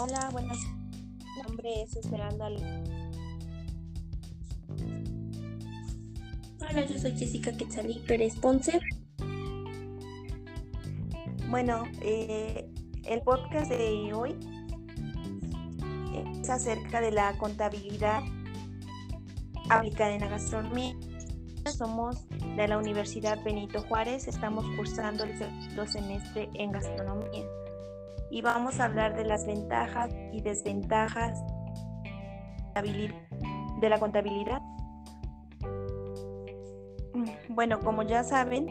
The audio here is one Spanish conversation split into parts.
Hola, buenas. Mi nombre es Esmeralda. Hola, yo soy Jessica Quetzalí Pérez Ponce. Bueno, eh, el podcast de hoy es acerca de la contabilidad aplicada en la gastronomía. Somos de la Universidad Benito Juárez, estamos cursando el segundo semestre en gastronomía y vamos a hablar de las ventajas y desventajas de la contabilidad. Bueno, como ya saben,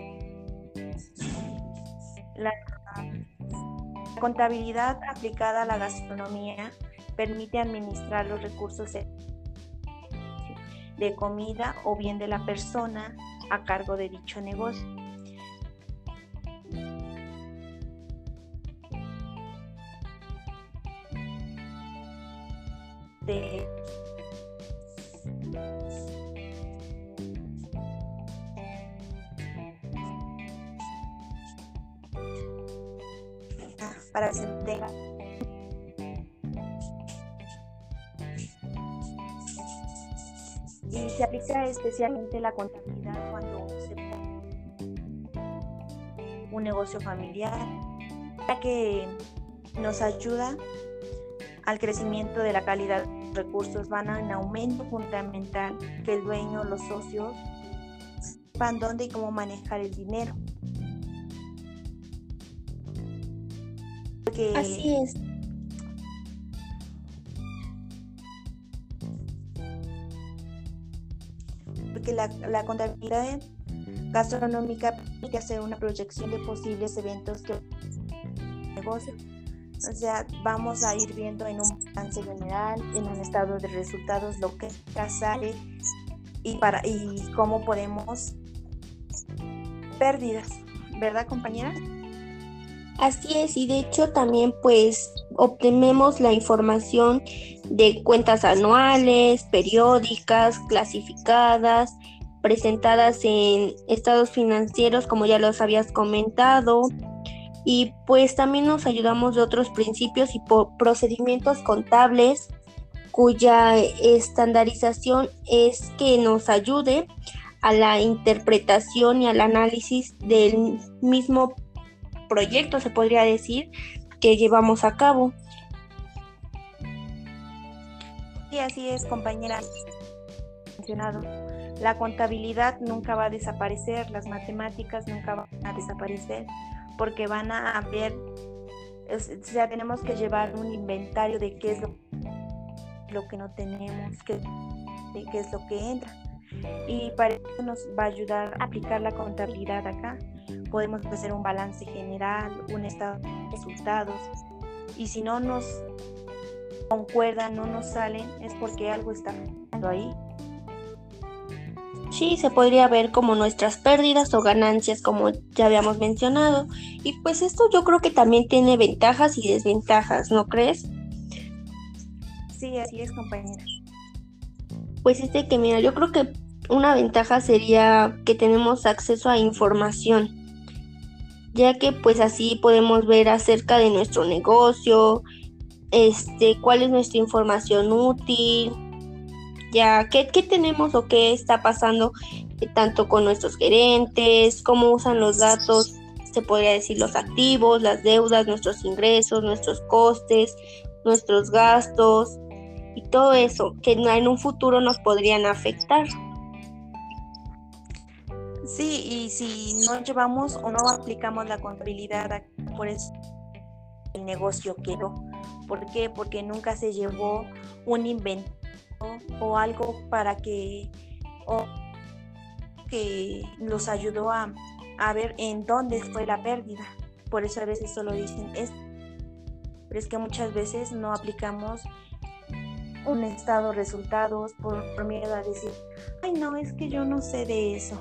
la contabilidad aplicada a la gastronomía permite administrar los recursos de comida o bien de la persona a cargo de dicho negocio. Para que y se aplica especialmente la contabilidad cuando se pone un negocio familiar, ya que nos ayuda al crecimiento de la calidad recursos, van en aumento fundamental que el dueño, los socios, sepan dónde y cómo manejar el dinero. Así es. Porque la, la contabilidad gastronómica permite hacer una proyección de posibles eventos que negocio. O sea, vamos a ir viendo en un balance general, en un estado de resultados, lo que sale y, para, y cómo podemos pérdidas, ¿verdad compañera? Así es, y de hecho también pues obtenemos la información de cuentas anuales, periódicas, clasificadas, presentadas en estados financieros, como ya los habías comentado, y pues también nos ayudamos de otros principios y procedimientos contables cuya estandarización es que nos ayude a la interpretación y al análisis del mismo proyecto, se podría decir, que llevamos a cabo. Y así es, compañera. Mencionado. La contabilidad nunca va a desaparecer, las matemáticas nunca van a desaparecer, porque van a haber, o sea, tenemos que llevar un inventario de qué es lo, lo que no tenemos, qué, de qué es lo que entra. Y para eso nos va a ayudar a aplicar la contabilidad acá podemos hacer un balance general, un estado de resultados. Y si no nos concuerdan, no nos salen, es porque algo está fallando ahí. Sí, se podría ver como nuestras pérdidas o ganancias, como ya habíamos mencionado. Y pues esto yo creo que también tiene ventajas y desventajas, ¿no crees? Sí, así es, compañera. Pues este que mira, yo creo que una ventaja sería que tenemos acceso a información ya que pues así podemos ver acerca de nuestro negocio, este, cuál es nuestra información útil, ya qué, qué tenemos o qué está pasando eh, tanto con nuestros gerentes, cómo usan los datos, se podría decir los activos, las deudas, nuestros ingresos, nuestros costes, nuestros gastos y todo eso que en un futuro nos podrían afectar. Sí, y si no llevamos o no aplicamos la contabilidad, por eso el negocio quedó. ¿Por qué? Porque nunca se llevó un invento o algo para que o que nos ayudó a, a ver en dónde fue la pérdida. Por eso a veces solo dicen es, pero es que muchas veces no aplicamos un estado resultados por, miedo a decir, ay no, es que yo no sé de eso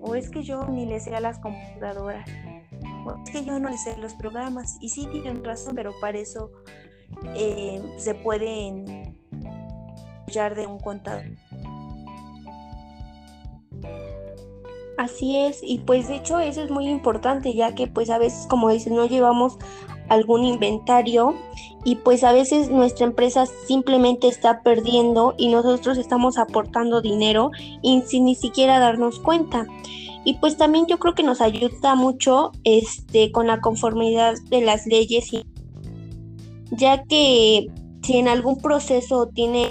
o es que yo ni le sé a las computadoras, o es que yo no le sé los programas. Y sí tienen razón, pero para eso eh, se pueden apoyar de un contador. Así es, y pues de hecho eso es muy importante, ya que pues a veces como dices no llevamos algún inventario y pues a veces nuestra empresa simplemente está perdiendo y nosotros estamos aportando dinero y sin ni siquiera darnos cuenta. Y pues también yo creo que nos ayuda mucho este con la conformidad de las leyes ya que si en algún proceso tiene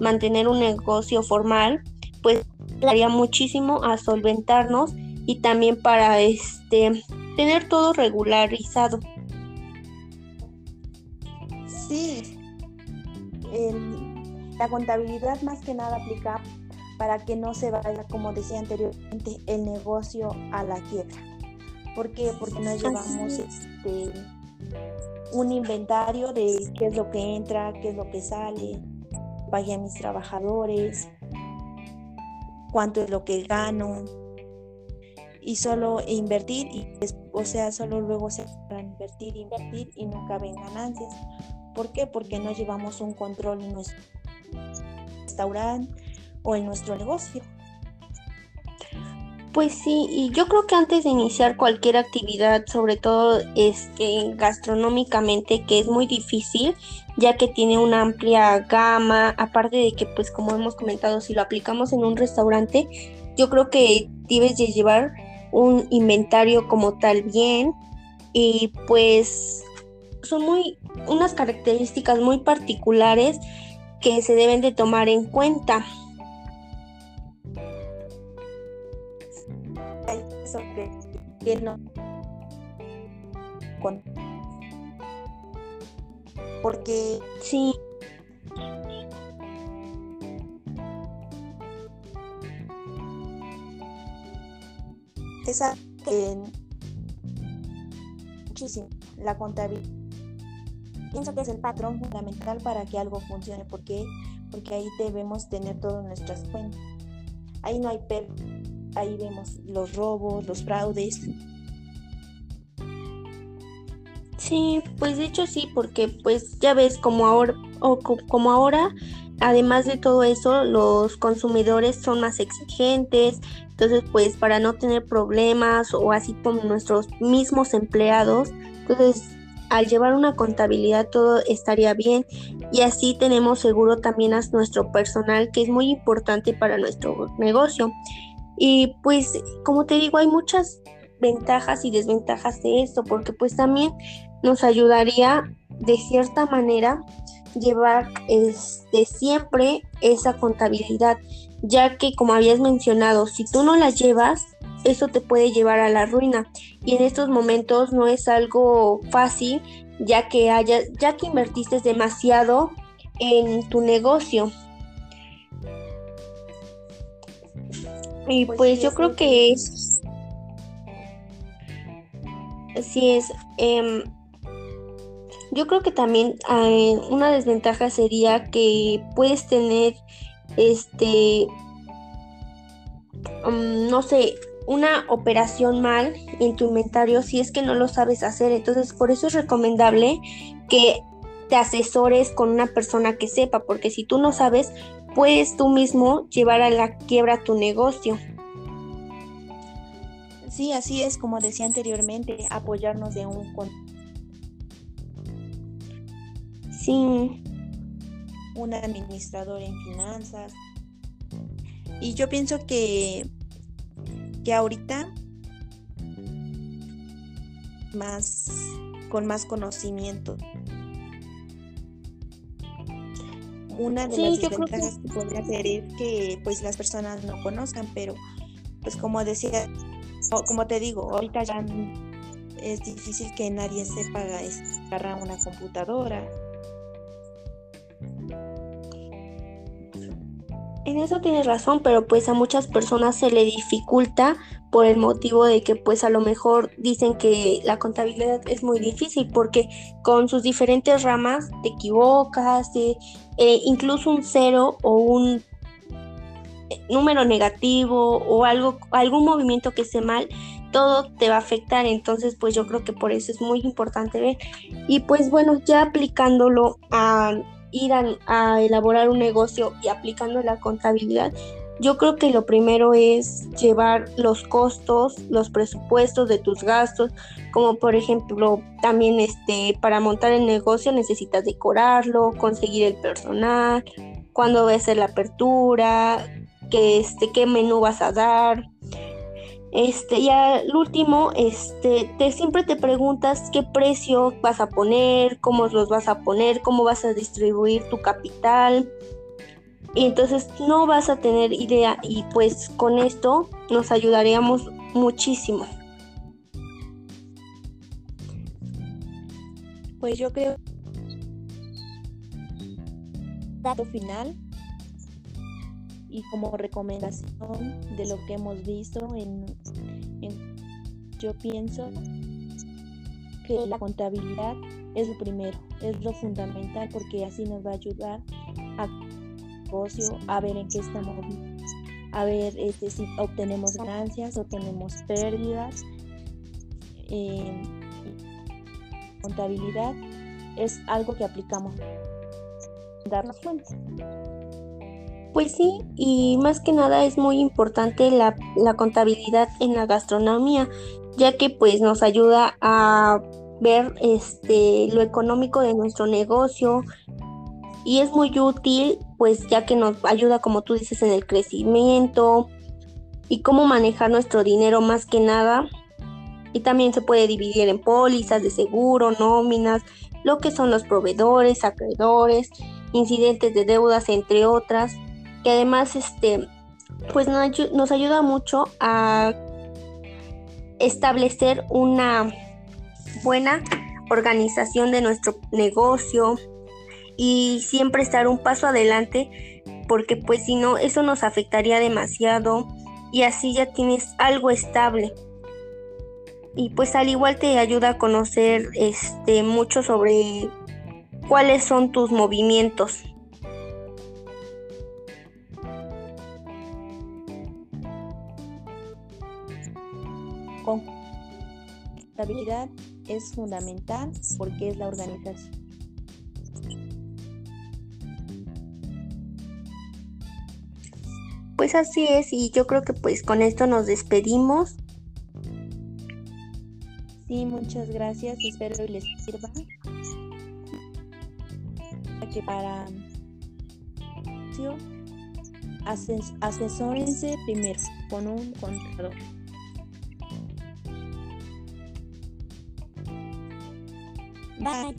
mantener un negocio formal, pues ayudaría muchísimo a solventarnos y también para este tener todo regularizado. Sí, la contabilidad más que nada aplica para que no se vaya, como decía anteriormente, el negocio a la quiebra. ¿Por qué? Porque nos llevamos este, un inventario de qué es lo que entra, qué es lo que sale, pagué a mis trabajadores, cuánto es lo que gano, y solo invertir, y, o sea, solo luego se para invertir, invertir y nunca ven ganancias. ¿Por qué? Porque no llevamos un control en nuestro restaurante o en nuestro negocio. Pues sí, y yo creo que antes de iniciar cualquier actividad, sobre todo este, gastronómicamente, que es muy difícil, ya que tiene una amplia gama, aparte de que, pues como hemos comentado, si lo aplicamos en un restaurante, yo creo que debes de llevar un inventario como tal bien y pues son muy unas características muy particulares que se deben de tomar en cuenta. porque sí esa muchísimo la contabilidad pienso que es el patrón fundamental para que algo funcione porque porque ahí debemos tener todas nuestras cuentas. Ahí no hay per ahí vemos los robos los fraudes. Sí pues de hecho sí porque pues ya ves como ahora o como ahora además de todo eso, los consumidores son más exigentes, entonces pues para no tener problemas o así como nuestros mismos empleados, entonces al llevar una contabilidad todo estaría bien y así tenemos seguro también a nuestro personal que es muy importante para nuestro negocio. Y pues como te digo, hay muchas ventajas y desventajas de esto porque pues también nos ayudaría de cierta manera llevar este, siempre esa contabilidad, ya que como habías mencionado, si tú no la llevas, eso te puede llevar a la ruina y en estos momentos no es algo fácil ya que haya, ya que invertiste demasiado en tu negocio. Y pues, pues yo creo que es así es. Em, yo creo que también eh, una desventaja sería que puedes tener, este, mm, no sé, una operación mal en tu inventario si es que no lo sabes hacer. Entonces, por eso es recomendable que te asesores con una persona que sepa, porque si tú no sabes, puedes tú mismo llevar a la quiebra tu negocio. Sí, así es, como decía anteriormente, apoyarnos de un Sí. Un administrador en finanzas. Y yo pienso que, que ahorita más con más conocimiento. Una de las desventajas que... que podría ser es que pues las personas no conozcan, pero pues como decía, como te digo, ahorita ya es difícil que nadie sepa agarrar una computadora En eso tienes razón, pero pues a muchas personas se le dificulta por el motivo de que pues a lo mejor dicen que la contabilidad es muy difícil porque con sus diferentes ramas te equivocas, eh, incluso un cero o un número negativo o algo, algún movimiento que esté mal, todo te va a afectar. Entonces, pues yo creo que por eso es muy importante ver. Y pues bueno, ya aplicándolo a ir a, elaborar un negocio y aplicando la contabilidad, yo creo que lo primero es llevar los costos, los presupuestos de tus gastos, como por ejemplo también este para montar el negocio necesitas decorarlo, conseguir el personal, cuándo va a ser la apertura, qué este qué menú vas a dar. Este, y al último, este, te siempre te preguntas qué precio vas a poner, cómo los vas a poner, cómo vas a distribuir tu capital, y entonces no vas a tener idea y pues con esto nos ayudaríamos muchísimo. Pues yo creo dato final y como recomendación de lo que hemos visto en, yo pienso que la contabilidad es lo primero, es lo fundamental porque así nos va a ayudar a a ver en qué estamos, a ver este, si obtenemos ganancias o tenemos pérdidas. Eh, contabilidad es algo que aplicamos darnos cuenta. Pues sí, y más que nada es muy importante la, la, contabilidad en la gastronomía, ya que pues nos ayuda a ver este lo económico de nuestro negocio, y es muy útil pues ya que nos ayuda como tú dices en el crecimiento y cómo manejar nuestro dinero más que nada. Y también se puede dividir en pólizas de seguro, nóminas, lo que son los proveedores, acreedores, incidentes de deudas entre otras que además este pues nos ayuda mucho a establecer una buena organización de nuestro negocio, y siempre estar un paso adelante porque pues si no eso nos afectaría demasiado y así ya tienes algo estable. Y pues al igual te ayuda a conocer este mucho sobre cuáles son tus movimientos con estabilidad es fundamental porque es la organización Pues así es y yo creo que pues con esto nos despedimos. Sí, muchas gracias, espero que les sirva. Que para asesórense primero con un contador. Bye.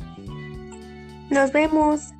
Nos vemos.